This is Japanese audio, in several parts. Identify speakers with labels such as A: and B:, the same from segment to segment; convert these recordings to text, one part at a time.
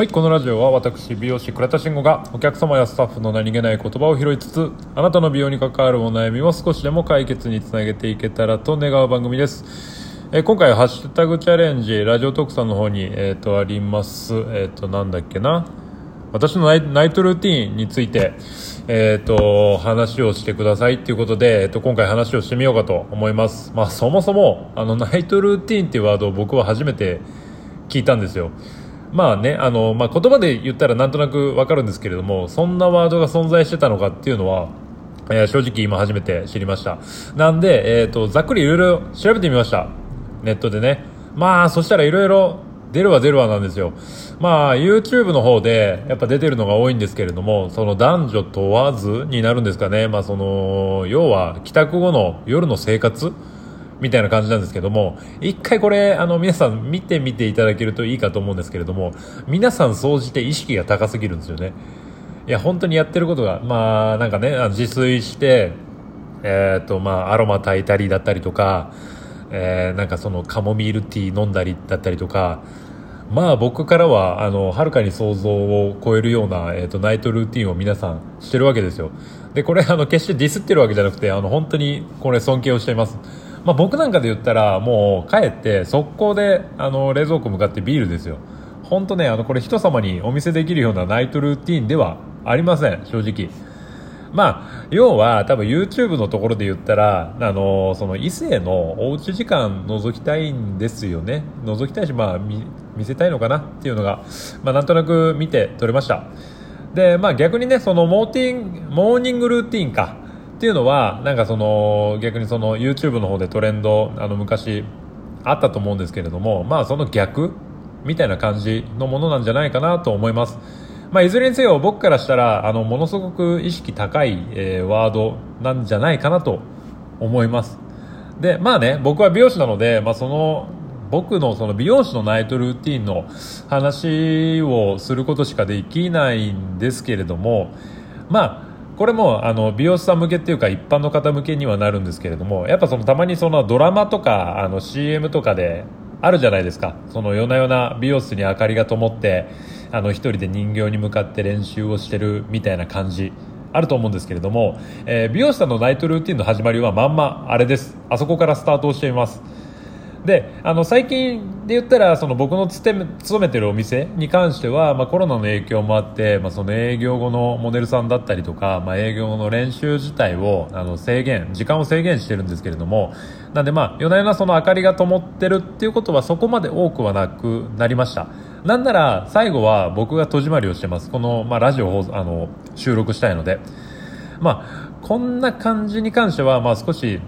A: はいこのラジオは私美容師倉田慎吾がお客様やスタッフの何気ない言葉を拾いつつあなたの美容に関わるお悩みを少しでも解決につなげていけたらと願う番組ですえー今回ハッシュタグチャレンジラジオトークさんの方に、えー、とありますえっ、となんだっけな私のナイナイトルーティーンについて、えっ、と、話をしてくださいっていうことで、えっ、と、今回話をしてみようかと思います。まあ、そもそも、あの、ナイトルーティーンっていうワードを僕は初めて聞いたんですよ。まあね、あの、まあ、言葉で言ったらなんとなくわかるんですけれども、そんなワードが存在してたのかっていうのは、えー正直今初めて知りました。なんで、えっ、と、ざっくりいろいろ調べてみました。ネットでね。まあ、そしたらいろいろ出るわ出るわなんですよ。まあ、YouTube の方でやっぱ出てるのが多いんですけれども、その男女問わずになるんですかね。まあ、その、要は帰宅後の夜の生活みたいな感じなんですけども、一回これ、あの、皆さん見てみていただけるといいかと思うんですけれども、皆さん総じて意識が高すぎるんですよね。いや、本当にやってることが、まあ、なんかね、自炊して、えっ、と、まあ、アロマ炊いたりだったりとか、えーなんかそのカモミールティー飲んだりだったりとか、まあ僕からは、あの、はるかに想像を超えるような、えっ、と、ナイトルーティンを皆さんしてるわけですよ。で、これ、あの、決してディスってるわけじゃなくて、あの、本当に、これ尊敬をしています。まあ僕なんかで言ったら、もう、帰って、速攻で、あの、冷蔵庫向かってビールですよ。本当ね、あの、これ人様にお見せできるようなナイトルーティンではありません、正直。まあ、要は多分 YouTube のところで言ったら、あのその異性のおうち時間覗きたいんですよね。覗きたいし、まあ見、見せたいのかなっていうのが、まあなんとなく見て取れました。で、まあ逆にね、そのモーティン、モーニングルーティンかっていうのは、なんかその逆にその YouTube の方でトレンド、あの昔あったと思うんですけれども、まあその逆みたいな感じのものなんじゃないかなと思います。まあ、いずれにせよ僕からしたらあのものすごく意識高い、えーワードなんじゃないかなと思いますでまあね僕は美容師なので、まあ、その僕のその美容師のナイトルーティンの話をすることしかできないんですけれどもまあこれもあの美容師さん向けっていうか一般の方向けにはなるんですけれどもやっぱそのたまにそのドラマとかあの CM とかであるじゃないですか。その夜な夜な美容室に明かりが灯ってあの一人で人形に向かって練習をしてるみたいな感じ。あると思うんですけれども、えー美容師さんのナイトルーティンの始まりはまんまあれです。あそこからスタートをしています。であの最近で言ったらその僕の勤めてるお店に関しては、まあ、コロナの影響もあって、まあ、その営業後のモデルさんだったりとか、まあ、営業の練習自体をあの制限時間を制限してるんですけれどもなんでまあ夜な夜なその明かりが灯ってるっていうことはそこまで多くはなくなりました。なんなら最後は僕が戸締まりをしてます。この、まあ、ラジオをあの収録したいので。まあこんな感じに関しては、まあ、少し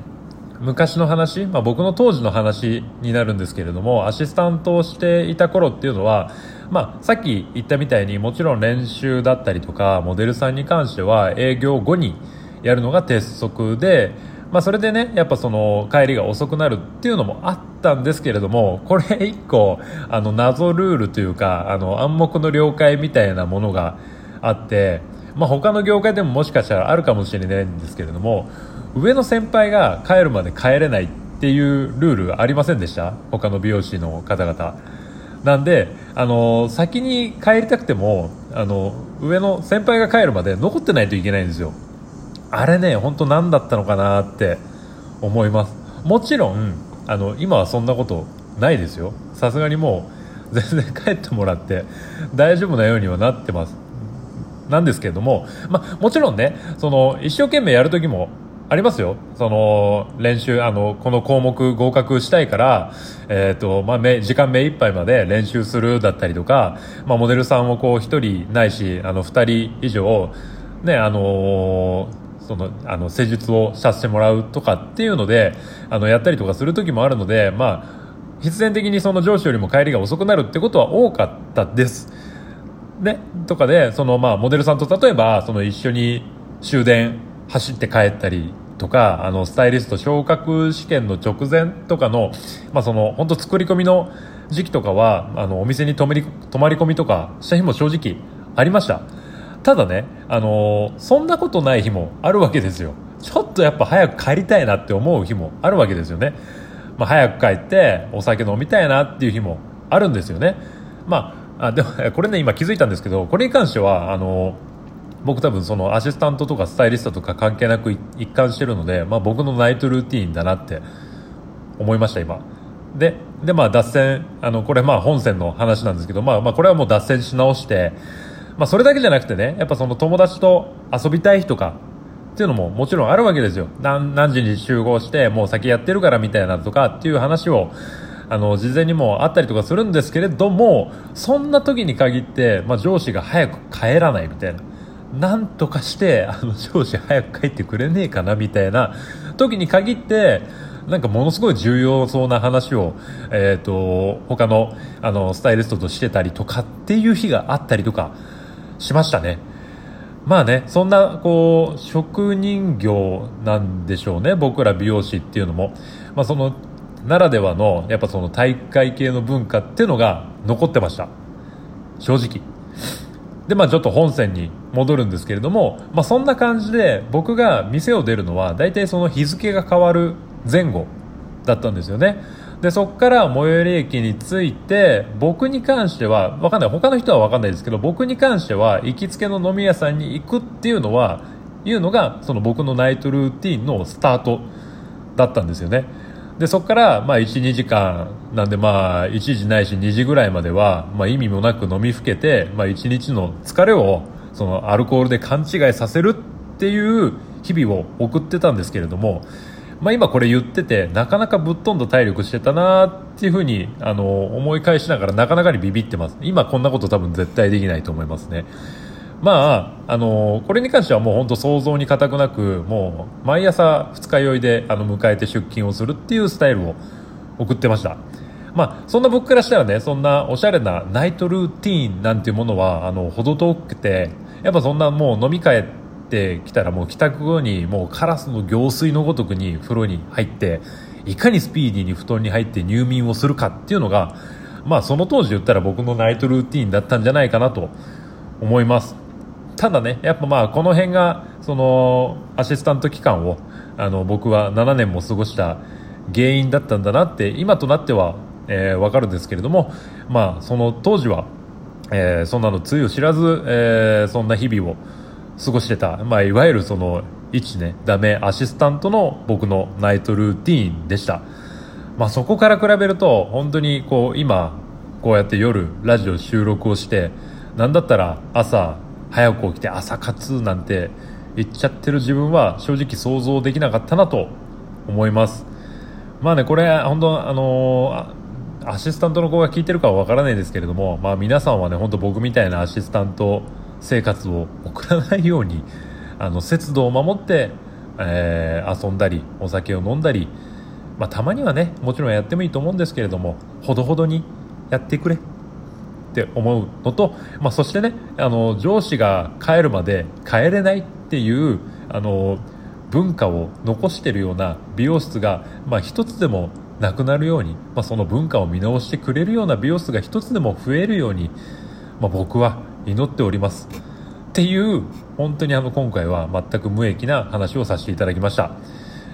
A: 昔の話、まあ、僕の当時の話になるんですけれどもアシスタントをしていた頃っていうのは、まあ、さっき言ったみたいにもちろん練習だったりとかモデルさんに関しては営業後にやるのが鉄則で、まあ、それでねやっぱその帰りが遅くなるっていうのもあったんですけれどもこれ一個あの謎ルールというかあの暗黙の了解みたいなものがあって、まあ、他の業界でももしかしたらあるかもしれないんですけれども上の先輩が帰るまで帰れないっていうルールありませんでした？他の美容師の方々。なんで、あの先に帰りたくてもあの上の先輩が帰るまで残ってないといけないんですよ。あれね本当何だったのかなって思います。もちろんあの今はそんなことないですよ。さすがにもう全然帰ってもらって大丈夫なようにはなってます。なんですけれども、まあ、もちろんねその一生懸命やる時もありますよその練習あのこの項目合格したいから、えーとまあ、め時間目いっぱいまで練習するだったりとか、まあ、モデルさんをこう1人ないしあの2人以上、ねあのそのあの施術をさせてもらうとかっていうのであのやったりとかする時もあるので、まあ、必然的にその上司よりも帰りが遅くなるってことは多かったです。ね、とかでその、まあ、モデルさんと例えばその一緒に終電走って帰ったりとかあのスタイリスト昇格試験の直前とかの,、まあ、その本当作り込みの時期とかはあのお店に泊まり泊まり込みとかした日も正直ありました。ただね、あのそんなことない日もあるわけですよ。ちょっとやっぱ早く帰りたいなって思う日もあるわけですよね、まあ、早く帰ってお酒飲みたいなっていう日もあるんですよね。まああでもこれね今気づいたんですけどこれに関してはあの僕多分そのアシスタントとかスタイリストとか関係なく一貫してるので、まあ、僕のナイトルーティンだなって思いました今。ででまあ脱線あのこれまあ本線の話なんですけど、まあ、まあこれはもう脱線し直して、まあ、それだけじゃなくてねやっぱその友達と遊びたい日とかっていうのももちろんあるわけですよ。何何時に集合してもう先やってるからみたいなとかっていう話をあの事前にもあったりとかするんですけれどもそんな時に限って、まあ、上司が早く帰らないみたいな。なんとかしてあの上司早く帰ってくれねえかなみたいな時に限ってなんかものすごい重要そうな話を、えーと、他のあのスタイリストとしてたりとかっていう日があったりとかしましたね。まあね、そんな、こう、職人業なんでしょうね、僕ら美容師っていうのも。まあその、ならではの、やっぱその大会系の文化っていうのが残ってました。正直。で、まあちょっと本線に戻るんですけれども、まあそんな感じで僕が店を出るのは、大体その日付が変わる前後だったんですよね。でそこから最寄り駅に着いて僕に関しては分かんない他の人は分かんないですけど僕に関しては行きつけの飲み屋さんに行くっていうのはいうのがその僕のナイトルーティンのスタートだったんですよね。でそこからまあ12時間。なんでまあ1時ないし2時ぐらいまではまあ意味もなく飲みふけてまあ1日の疲れをそのアルコールで勘違いさせるっていう日々を送ってたんですけれどもまあ、今これ言っててなかなかぶっ飛んだ体力してたなーっていうふうにあの思い返しながらなかなかにビビってます。今こんなこと多分絶対できないと思いますね。まああのこれに関してはもう本当想像に難くなくもう毎朝二日酔いであの迎えて出勤をするっていうスタイルを送ってました。まあ、そんな僕からしたらね、そんなおしゃれなナイトルーティーンなんていうものは、あの、ほど遠くて、やっぱそんなもう飲み会ってきたらもう帰宅後にもうカラスの行水のごとくに風呂に入っていかにスピーディーに布団に入って入眠をするかっていうのがまあその当時言ったら僕のナイトルーティーンだったんじゃないかなと思います。ただねやっぱまあこの辺がそのアシスタント期間をあの僕は7年も過ごした原因だったんだなって今となっては、えー、分かるんですけれどもまあその当時は、えー、そんなのつゆ知らず、えー、そんな日々を過ごしてた、まあ、いわゆるその一ねダメアシスタントの僕のナイトルーティーンでした、まあ、そこから比べると本当にこう今こうやって夜ラジオ収録をしてなんだったら朝早く起きて朝活なんて言っちゃってる自分は正直想像できなかったなと思います。まあねこれ本当あのー、アシスタントの子が聞いてるかはわからないですけれども、まあ、皆さんはね本当僕みたいなアシスタント生活を送らないようにあの節度を守って、えー、遊んだりお酒を飲んだり、まあ、たまにはねもちろんやってもいいと思うんですけれどもほどほどにやってくれ。って思うのと、まあ、そしてねあの上司が帰るまで帰れないっていうあの文化を残しているような美容室が、まあ、一つでもなくなるように、まあ、その文化を見直してくれるような美容室が一つでも増えるように、まあ、僕は祈っております。っていう本当にあの今回は全く無益な話をさせていただきました、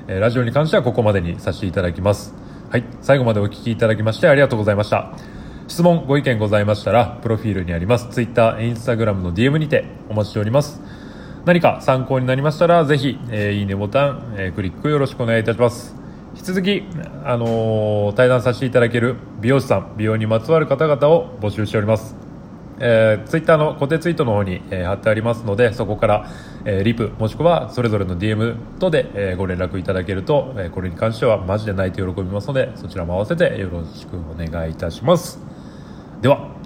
A: えー、ラジオに関してはここまでにさせていただきます。はい最後までお聴きいただきましてありがとうございました。質問ご意見ございましたらプロフィールにあります Twitter、Instagram の DM にてお待ちしております。何か参考になりましたらぜひ、えー、いいねボタン、えー、クリックよろしくお願いいたします。引き続き、あのー、対談させていただける美容師さん美容にまつわる方々を募集しております。えー、ツイッターの固定ツイートの方に、えー、貼ってありますのでそこから、えー、リプもしくはそれぞれの DM 等で、えー、ご連絡いただけると、えー、これに関してはマジで泣いて喜びますのでそちらも合わせてよろしくお願いいたします。では。